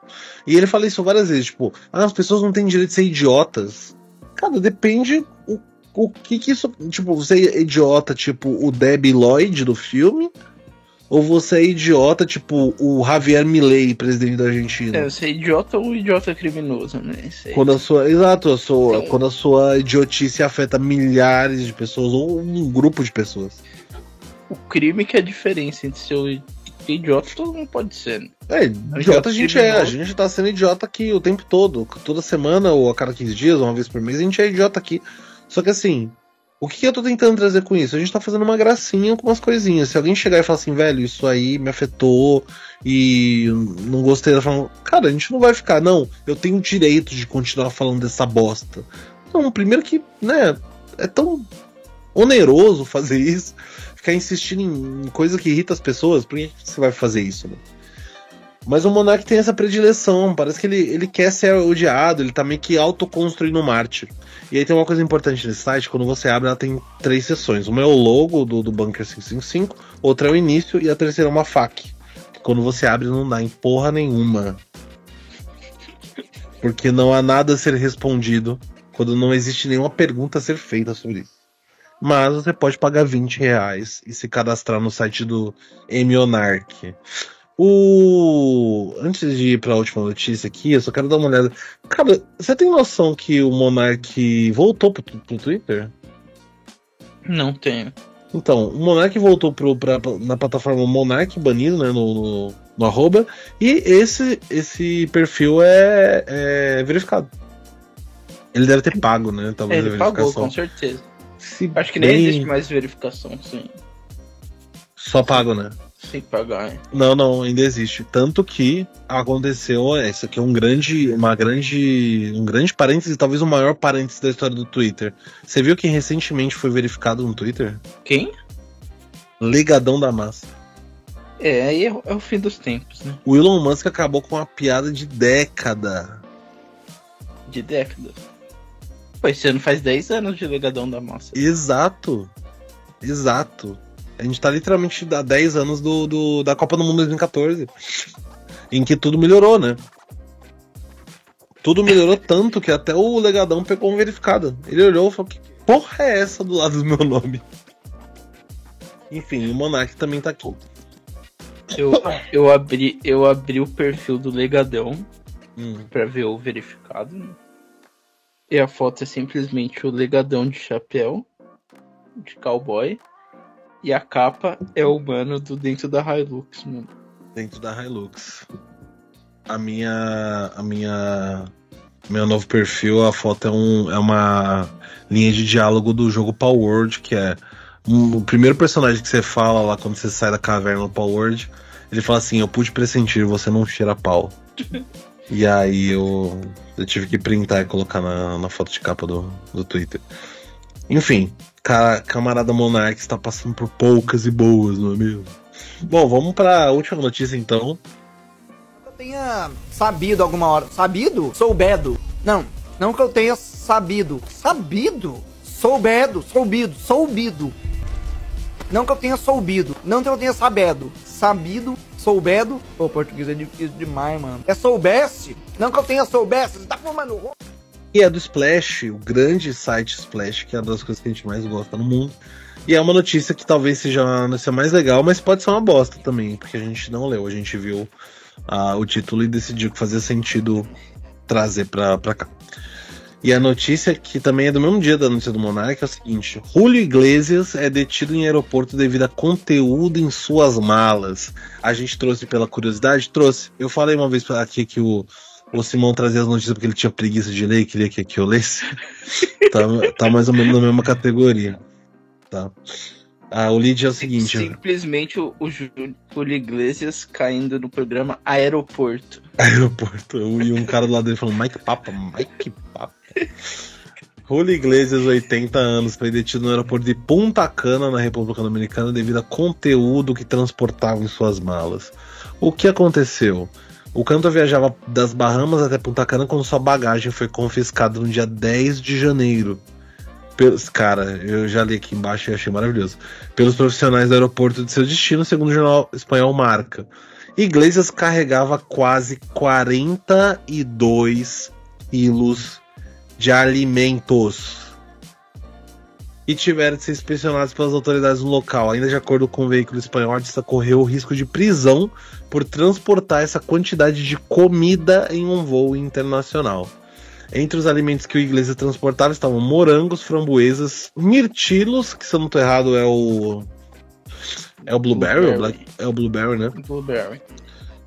E ele fala isso várias vezes, tipo, ah, as pessoas não têm direito de ser idiotas. Cara, depende o, o que que isso, tipo, você é idiota, tipo o Debbie Lloyd do filme, ou você é idiota, tipo o Javier Milei, presidente da Argentina. É, você é idiota ou idiota criminoso, né? Aí. Quando a sua. Exato, a sua, Sim. quando a sua idiotice afeta milhares de pessoas ou um grupo de pessoas. O crime que é a diferença entre ser idiota, todo mundo pode ser, né? É, idiota a gente é, a gente tá sendo idiota aqui o tempo todo. Toda semana ou a cada 15 dias, uma vez por mês, a gente é idiota aqui. Só que assim, o que, que eu tô tentando trazer com isso? A gente tá fazendo uma gracinha com umas coisinhas. Se alguém chegar e falar assim, velho, isso aí me afetou e não gostei forma. Cara, a gente não vai ficar, não, eu tenho o direito de continuar falando dessa bosta. Não, primeiro que, né, é tão oneroso fazer isso, ficar insistindo em coisa que irrita as pessoas, por que você vai fazer isso, né? Mas o Monark tem essa predileção, parece que ele, ele quer ser odiado, ele tá meio que autoconstruindo um mártir. E aí tem uma coisa importante nesse site, quando você abre, ela tem três seções. Uma é o logo do, do Bunker 555, outra é o início e a terceira é uma FAQ. Que quando você abre não dá em porra nenhuma. Porque não há nada a ser respondido quando não existe nenhuma pergunta a ser feita sobre isso. Mas você pode pagar 20 reais e se cadastrar no site do Emionark. O. Antes de ir pra última notícia aqui, eu só quero dar uma olhada. Cara, você tem noção que o Monark voltou pro, pro Twitter? Não tenho. Então, o Monark voltou pro, pra, na plataforma Monark banido, né? No, no, no, arroba. E esse, esse perfil é, é verificado. Ele deve ter pago, né? Talvez ele pagou, com certeza. Se Acho que bem... nem existe mais verificação, sim. Só pago, né? Sem pagar, hein? Não, não, ainda existe. Tanto que aconteceu, isso aqui é um grande, uma grande, um grande parêntese, talvez o maior parêntese da história do Twitter. Você viu quem recentemente foi verificado no Twitter? Quem? Legadão da Massa. É, aí é, é, o fim dos tempos, né? O Elon Musk acabou com uma piada de década. De década? Pô, esse ano faz 10 anos de Legadão da Massa. Exato. Exato. A gente tá literalmente há 10 anos do, do, da Copa do Mundo 2014. Em que tudo melhorou, né? Tudo melhorou tanto que até o Legadão pegou um verificado. Ele olhou e falou: Que porra é essa do lado do meu nome? Enfim, o Monark também tá aqui. Eu, eu, abri, eu abri o perfil do Legadão hum. pra ver o verificado. E a foto é simplesmente o Legadão de chapéu, de cowboy. E a capa é o humano do dentro da Hilux, mano. Dentro da Hilux. A minha. A minha. Meu novo perfil, a foto é, um, é uma linha de diálogo do jogo Power World, que é um, o primeiro personagem que você fala lá quando você sai da caverna do Power World. Ele fala assim: Eu pude pressentir, você não cheira pau. e aí eu, eu tive que printar e colocar na, na foto de capa do, do Twitter. Enfim, cara, camarada Monark está passando por poucas e boas, não é mesmo? Bom, vamos para a última notícia então. Eu tenha sabido alguma hora. Sabido? Soubedo. Não, não que eu tenha sabido. Sabido? Soubedo, soubido, soubido. Não que eu tenha soubido, não que eu tenha sabido. Sabido, soubedo. Pô, português é difícil demais, mano. É soubesse? Não que eu tenha soubesse, você tá fumando e é do Splash, o grande site Splash, que é uma das coisas que a gente mais gosta no mundo. E é uma notícia que talvez seja a notícia mais legal, mas pode ser uma bosta também, porque a gente não leu, a gente viu uh, o título e decidiu que fazia sentido trazer pra, pra cá. E a notícia, que também é do mesmo dia da notícia do Monark, é o seguinte: Julio Iglesias é detido em aeroporto devido a conteúdo em suas malas. A gente trouxe pela curiosidade? Trouxe. Eu falei uma vez aqui que o o Simão trazia as notícias porque ele tinha preguiça de ler e queria que, que eu lesse. tá, tá mais ou menos na mesma categoria. Tá. Ah, o lead é o seguinte. Simplesmente o, o Júlio Iglesias caindo no programa Aeroporto. Aeroporto. E um cara do lado dele falando, Mike Papa, Mike Papa. Julio Iglesias, 80 anos, foi detido no aeroporto de Punta Cana, na República Dominicana, devido a conteúdo que transportava em suas malas. O que aconteceu? O cantor viajava das Bahamas até Punta Cana quando sua bagagem foi confiscada no dia 10 de janeiro. Pelos, cara, eu já li aqui embaixo e achei maravilhoso. Pelos profissionais do aeroporto de seu destino, segundo o jornal espanhol Marca. Iglesias carregava quase 42 quilos de alimentos e tiveram de ser inspecionados pelas autoridades no local. Ainda de acordo com o veículo espanhol, a artista correu o risco de prisão por transportar essa quantidade de comida em um voo internacional. Entre os alimentos que o Iglesias transportava estavam morangos, framboesas, mirtilos, que se eu não estou errado é o. É o blueberry? blueberry. É o blueberry, né? Blueberry.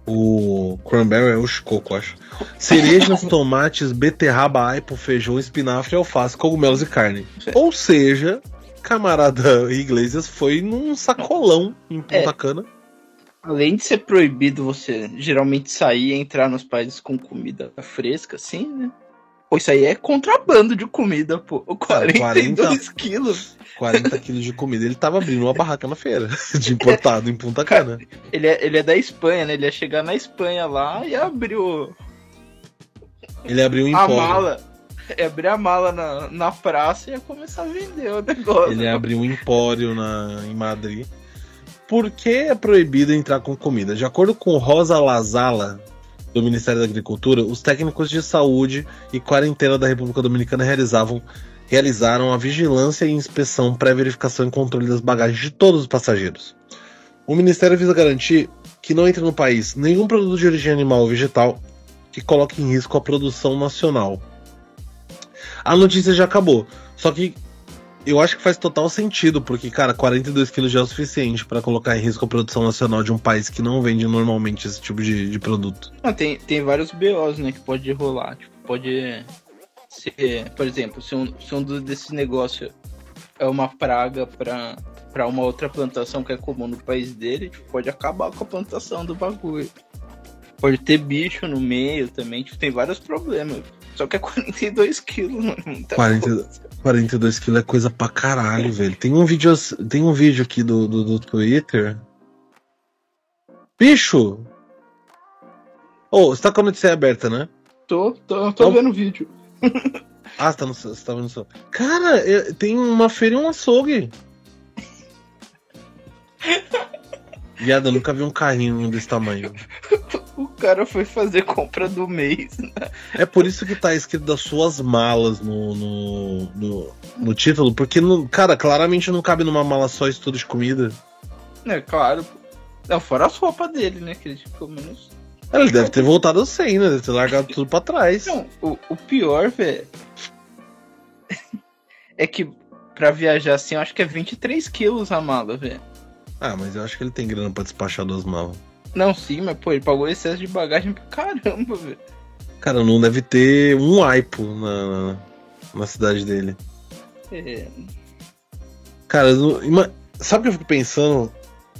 O cranberry é o chicoco, acho. Cerejas, tomates, beterraba, aipo, feijão, espinafre, alface, cogumelos e carne. Ou seja, camarada Iglesias foi num sacolão em Punta É. Cana. Além de ser proibido você geralmente sair e entrar nos países com comida fresca, assim, né? Pô, isso aí é contrabando de comida, pô. 42 quilos. 40 quilos de comida. Ele tava abrindo uma barraca na feira de importado em Punta Cana. Ele é, ele é da Espanha, né? Ele ia chegar na Espanha lá e abriu Ele abriu um a empório. mala. Ia abrir a mala na, na praça e ia começar a vender o negócio. Ele abriu um empório na, em Madrid. Por que é proibido entrar com comida? De acordo com Rosa Lazala, do Ministério da Agricultura, os técnicos de saúde e quarentena da República Dominicana realizavam, realizaram a vigilância e inspeção, pré-verificação e controle das bagagens de todos os passageiros. O Ministério visa garantir que não entre no país nenhum produto de origem animal ou vegetal que coloque em risco a produção nacional. A notícia já acabou, só que eu acho que faz total sentido, porque, cara, 42 quilos já é o suficiente para colocar em risco a produção nacional de um país que não vende normalmente esse tipo de, de produto. Não, tem, tem vários BOs, né, que pode rolar. Tipo, pode ser, por exemplo, se um, se um desses negócios é uma praga pra, pra uma outra plantação que é comum no país dele, tipo, pode acabar com a plantação do bagulho. Pode ter bicho no meio também, tipo, tem vários problemas. Só que é 42 quilos, mano. Muita 40 coisa. 42 quilos é coisa pra caralho, velho. Tem um vídeo, tem um vídeo aqui do, do, do Twitter. Bicho! Ô, você tá com a notícia aberta, né? Tô, tô, tô Então- vendo o vídeo. Ah, você tá, no, você tá vendo o seu. Cara, eu- tem uma feira e um açougue. Viado, eu nunca vi um carrinho desse tamanho. O cara foi fazer compra do mês. É por isso que tá escrito das suas malas no, no, no, no título, porque, não, cara, claramente não cabe numa mala só isso tudo de comida. É claro. Não, fora as roupas dele, né? Que ele, pelo menos. Ele deve ter voltado sem, né? Deve ter largado tudo pra trás. Não, o, o pior, velho. é que pra viajar assim, eu acho que é 23 quilos a mala, velho. Ah, mas eu acho que ele tem grana pra despachar duas malas. Não, sim, mas pô, ele pagou excesso de bagagem pra caramba, velho. Cara, não deve ter um aipo na, na, na cidade dele. É, Cara, não- sabe o que eu fico pensando?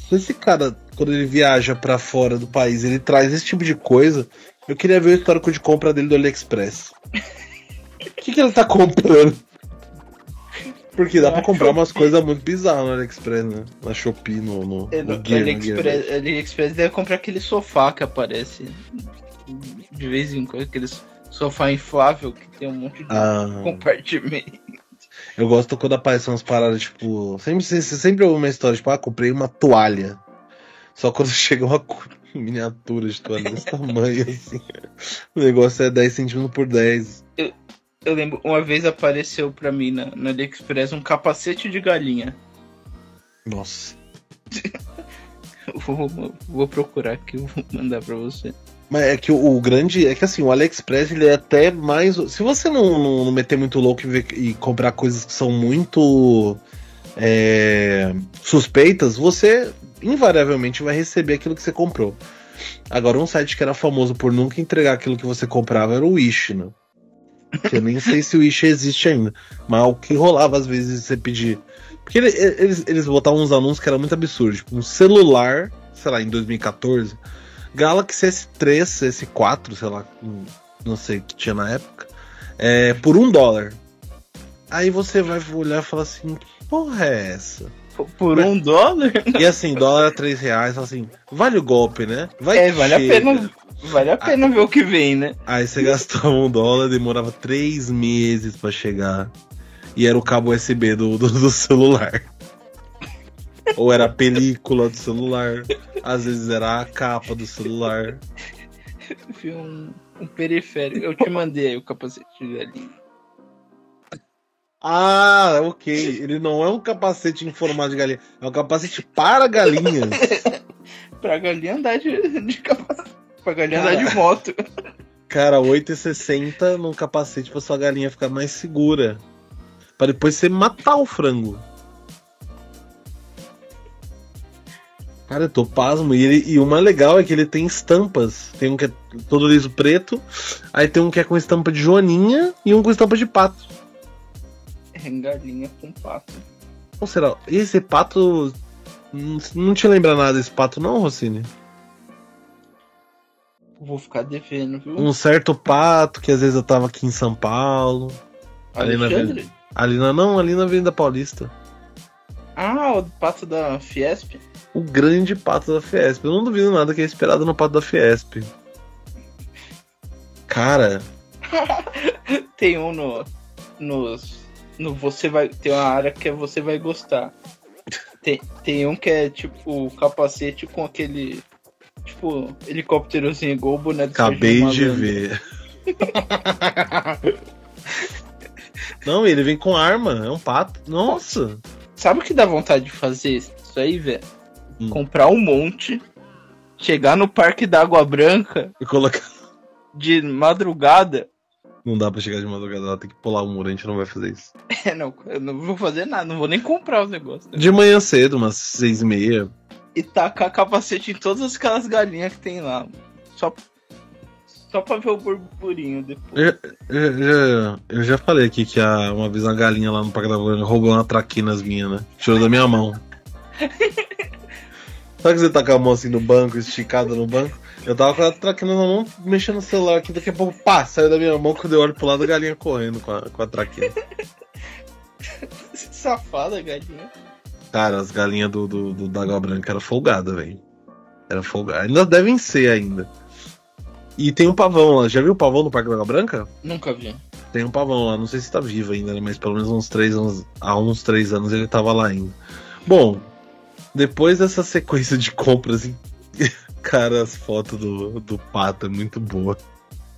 Se esse cara, quando ele viaja pra fora do país, ele traz esse tipo de coisa, eu queria ver o histórico de compra dele do AliExpress. O que, que ele tá comprando? Porque dá Na pra comprar umas coisas muito bizarras no AliExpress, né? Na Shopee, no, no, é, no no Gear, no AliExpress, Gear. AliExpress deve comprar aquele sofá que aparece de vez em quando, aqueles sofá inflável que tem um monte de Ah, compartimento. eu gosto quando aparecem umas paradas, tipo. Sempre, você sempre ouve uma história, tipo, ah, comprei uma toalha. Só quando chega uma miniatura de toalha desse tamanho, assim. O negócio é 10 centímetros por 10. Eu lembro, uma vez apareceu pra mim na, no AliExpress um capacete de galinha. Nossa. Vou, vou procurar aqui, vou mandar pra você. Mas é que o, o grande. É que assim, o AliExpress ele é até mais. Se você não, não, não meter muito louco e, ver- e comprar coisas que são muito é, suspeitas, você invariavelmente vai receber aquilo que você comprou. Agora, um site que era famoso por nunca entregar aquilo que você comprava era o Wish, né? Que eu nem sei se o Wish existe ainda. Mas o que rolava às vezes você pedir. Porque ele- eles, eles botavam uns anúncios que era muito absurdo. Tipo, um celular, sei lá, em 2014. Galaxy S3, S4, sei lá, não sei o que tinha na época, é, por um dólar. Aí você vai olhar e falar assim, que porra é essa? Por- um dólar? E assim, dólar a 3 reais, fala assim, vale o golpe, né? Vai É, vale a chega. pena. Vale a pena ver o que vem, né? Aí você gastava um dólar, demorava três meses pra chegar. E era o cabo USB do, do, do celular. Ou era a película do celular. Às vezes era a capa do celular. Vi um, um periférico. Eu te mandei aí o capacete de galinha. Ah, ok. Ele não é um capacete em formato de galinha. É um capacete para galinhas. Pra galinha andar de, de capacete. Pra galinha andar de moto. Cara, 8,60 num capacete pra sua galinha ficar mais segura. Pra depois você matar o frango. Cara, eu tô pasmo. E, ele, e o mais legal é que ele tem estampas. Tem um que é todo liso preto, aí tem um que é com estampa de joaninha e um com estampa de pato. É galinha com pato. Ou será? Esse pato. Não, não te lembra nada desse pato, não, Rossini? Vou ficar devendo, viu? Um certo pato que às vezes eu tava aqui em São Paulo. Ali na, Alexandre? ali na não, ali na Avenida Paulista. Ah, o pato da Fiesp? O grande pato da Fiesp. Eu não duvido nada que é esperado no pato da Fiesp. Cara, Tem um no. Nos. No você vai. Tem uma área que é você vai gostar. Tem, tem um que é tipo o capacete com aquele. Tipo, helicópterozinho igual o boné do acabei de ver. Não, ele vem com arma, é um pato. Nossa! Sabe o que dá vontade de fazer isso aí, velho? Hum. Comprar um monte, chegar no Parque da Água Branca E colocar. de madrugada. Não dá pra chegar de madrugada, ela tem que pular o muro, a gente não vai fazer isso. É, não, eu não vou fazer nada, não vou nem comprar os negócios. De manhã cedo, umas seis e meia. E tacar capacete em todas aquelas galinhas que tem lá. Só, só pra ver o burburinho depois. Eu, eu- eu- eu já falei aqui que a, uma vez uma galinha lá no Parque da roubou uma traquinas minha, né? Tirou da minha mão. Sabe que você tá com a mão assim no banco, esticada no banco? Eu tava com a traquina na mão, mexendo no celular aqui, daqui a pouco, pá, saiu da minha mão, quando eu olho pro lado, a galinha correndo com a, com a traquina. Safada, galinha. Cara, as galinhas do, do, do da Água Branca era folgada, velho. Era folgada. Ainda devem ser ainda. E tem um pavão lá. Já viu o pavão no Parque da Água Branca? Nunca vi. Tem um pavão lá. Não sei se tá vivo ainda, né? Mas pelo menos uns três anos. Há uns três anos ele tava lá ainda. Bom, depois dessa sequência de compras, hein, cara, as fotos do, do pato é muito boa.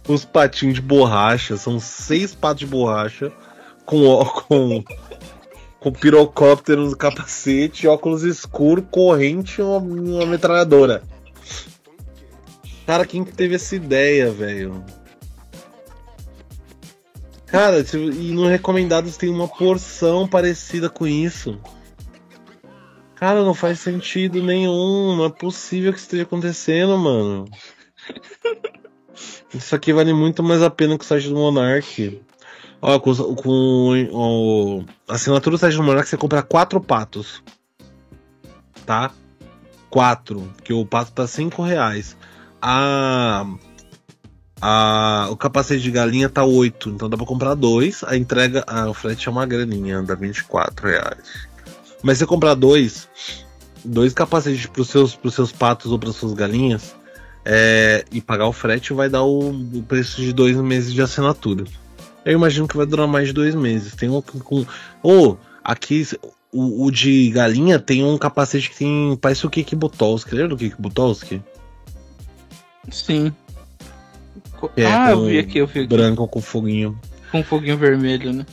Os patinhos de borracha, são seis patos de borracha com, com, com pirocóptero no capacete, óculos escuros, corrente e uma, uma metralhadora. Cara, quem que teve essa ideia, velho? Cara, e no Recomendados tem uma porção parecida com isso. Cara, não faz sentido nenhum. Não é possível que esteja acontecendo, mano. Isso aqui vale muito mais a pena que o site do Monark. Ó, com, com a assinatura do site do você compra quatro patos. Tá? Quatro. Porque o pato tá cinco reais. A, a, o capacete de galinha tá 8, então dá pra comprar dois. A entrega, ah, o frete é uma graninha, dá 24 reais. Mas se você comprar dois, dois capacetes pros seus, pros seus patos ou pras suas galinhas, é, e pagar o frete, vai dar o, o preço de dois meses de assinatura. Eu imagino que vai durar mais de dois meses. Tem um com. Ou, aqui, o, o de galinha tem um capacete que tem. Parece o Kiki Butowski. Lembra do Kiki Butowski? Sim. É, ah, eu vi aqui, eu vi aqui. Branco com foguinho. Com foguinho vermelho, né?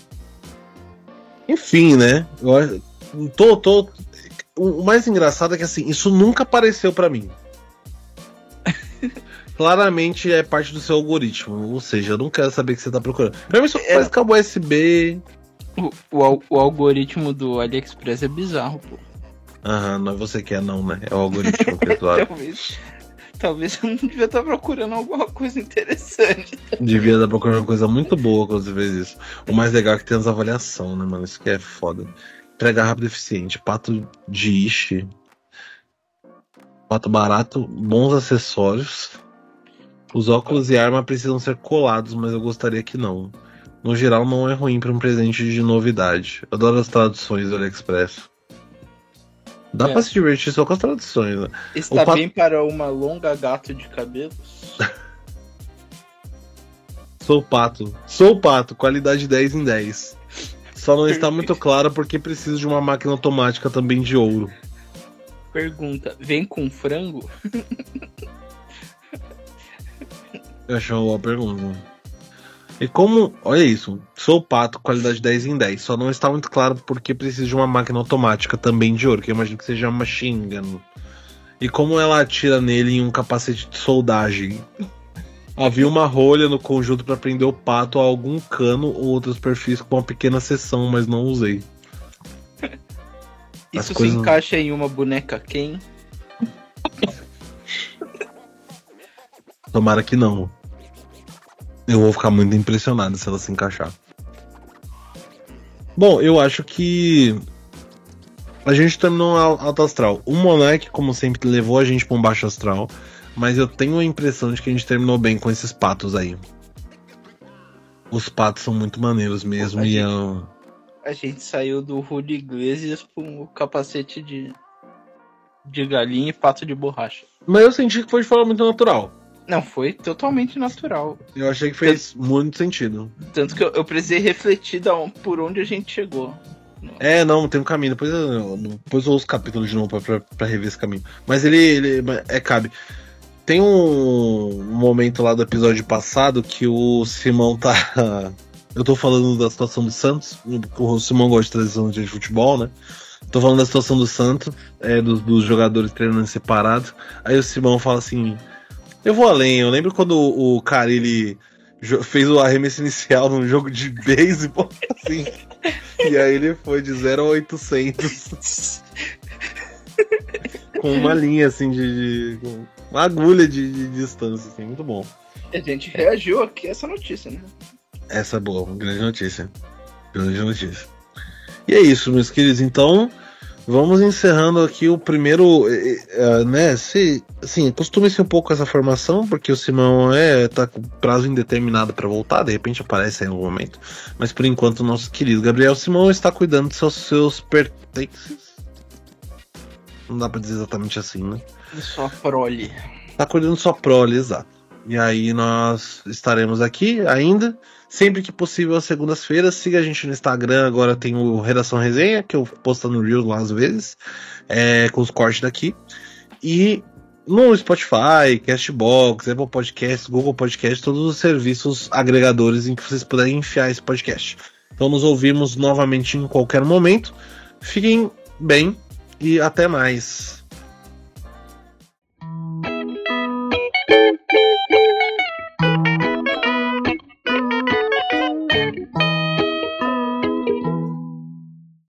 Enfim, né? Eu tô, tô. O o mais engraçado é que assim, isso nunca apareceu pra mim. Claramente é parte do seu algoritmo. Ou seja, eu não quero saber o que você tá procurando. Pra mim, isso É. faz cabo USB. O, o, o algoritmo do AliExpress é bizarro, pô. Aham, não é você que é, não, né? É o algoritmo que é. Talvez. Talvez eu não devia estar procurando alguma coisa interessante. Devia estar procurando uma coisa muito boa quando você fez isso. O mais legal é que tem as avaliações, né, mano? Isso que é foda. Entrega rápido e eficiente. Pato de ishi. Pato barato, bons acessórios. Os óculos e arma precisam ser colados, mas eu gostaria que não. No geral, não é ruim para um presente de novidade. Adoro as traduções do AliExpress. Dá É. pra se divertir só com as traduções, né? Está bem para uma longa gato de cabelos? Sou pato. Sou pato, qualidade 10 em 10. Só não está muito claro porque preciso de uma máquina automática também de ouro. Pergunta: vem com frango? Eu Acho é uma boa pergunta. E como, olha isso, sou pato, qualidade 10 em 10. Só não está muito claro porque preciso de uma máquina automática também de ouro, que eu imagino que seja uma Shingan. E como ela atira nele em um capacete de soldagem? Havia uma rolha no conjunto para prender o pato a algum cano ou outro perfis com uma pequena seção, mas não usei. Isso coisas... se encaixa em uma boneca quem? Tomara que não. Eu vou ficar muito impressionado se ela se encaixar. Bom, eu acho que a gente terminou alto astral. O Monark, como sempre, levou a gente para um baixo astral. Mas eu tenho a impressão de que a gente terminou bem com esses patos aí. Os patos são muito maneiros mesmo. A, e gente, eu... a gente saiu do Rude Iglesias com o capacete de, de galinha e pato de borracha. Mas eu senti que foi de forma muito natural. Não, foi totalmente natural. Eu achei que fez tanto, muito sentido. Tanto que eu, eu precisei refletir por onde a gente chegou. É, não, tem um caminho. Depois eu, depois eu ouço os capítulos de novo pra, pra, pra, rever esse caminho. Mas ele, ele é, cabe. Tem um momento lá do episódio passado que o Simão tá. Eu tô falando da situação do Santos. O Simão gosta de trazer de futebol, né? Tô falando da situação do Santos, é, dos, dos jogadores treinando separados. Aí o Simão fala assim: Eu vou além. Eu lembro quando o, cara ele fez o arremesso inicial num jogo de beisebol, assim. e aí ele foi de 0 a 800. com uma linha, assim, de. de uma agulha de, de, distância, assim, muito bom. A gente reagiu aqui a essa notícia, né? Essa é boa, grande notícia. Grande notícia. E é isso, meus queridos. Então, Vamos encerrando aqui o primeiro, uh, né? Se, assim, acostume-se um pouco com essa formação, porque o Simão é tá com prazo indeterminado para voltar, de repente aparece aí no momento. Mas por enquanto, o nosso querido Gabriel Simão está cuidando dos seus, seus pertences. Não dá para dizer exatamente assim, né? Sua prole. Tá cuidando de sua prole, exato. E aí nós estaremos aqui ainda. Sempre que possível, às segundas-feiras. Siga a gente no Instagram. Agora tem o Redação Resenha, que eu posto no Reels lá às vezes, é, com os cortes daqui. E no Spotify, Castbox, Apple Podcasts, Google Podcasts, todos os serviços agregadores em que vocês puderem enfiar esse podcast. Então nos ouvimos novamente em qualquer momento. Fiquem bem e até mais.